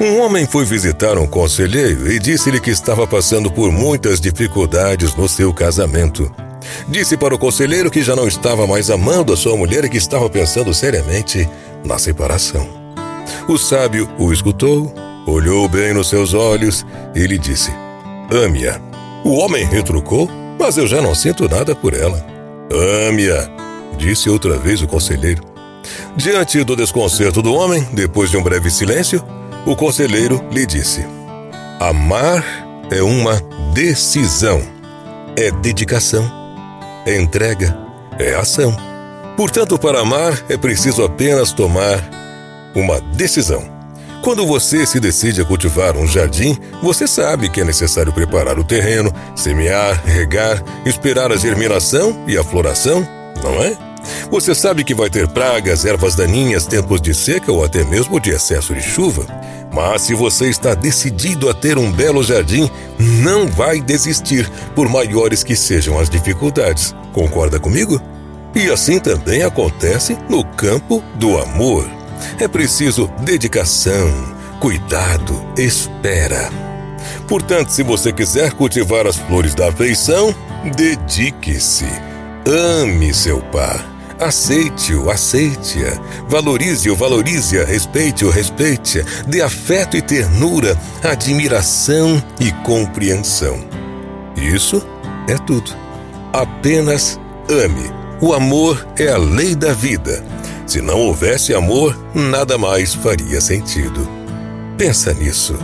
Um homem foi visitar um conselheiro e disse-lhe que estava passando por muitas dificuldades no seu casamento. Disse para o conselheiro que já não estava mais amando a sua mulher e que estava pensando seriamente na separação. O sábio o escutou, olhou bem nos seus olhos e lhe disse: Ame-a. O homem retrucou, mas eu já não sinto nada por ela. Ame-a, disse outra vez o conselheiro. Diante do desconcerto do homem, depois de um breve silêncio, o conselheiro lhe disse: Amar é uma decisão, é dedicação, é entrega, é ação. Portanto, para amar é preciso apenas tomar uma decisão. Quando você se decide a cultivar um jardim, você sabe que é necessário preparar o terreno, semear, regar, esperar a germinação e a floração, não é? Você sabe que vai ter pragas, ervas daninhas, tempos de seca ou até mesmo de excesso de chuva. Mas se você está decidido a ter um belo jardim, não vai desistir, por maiores que sejam as dificuldades. Concorda comigo? E assim também acontece no campo do amor. É preciso dedicação, cuidado, espera. Portanto, se você quiser cultivar as flores da afeição, dedique-se. Ame seu par. Aceite-o, aceite-a. Valorize-o, valorize-a. Respeite-o, respeite-a. Dê afeto e ternura, admiração e compreensão. Isso é tudo. Apenas ame. O amor é a lei da vida. Se não houvesse amor, nada mais faria sentido. Pensa nisso.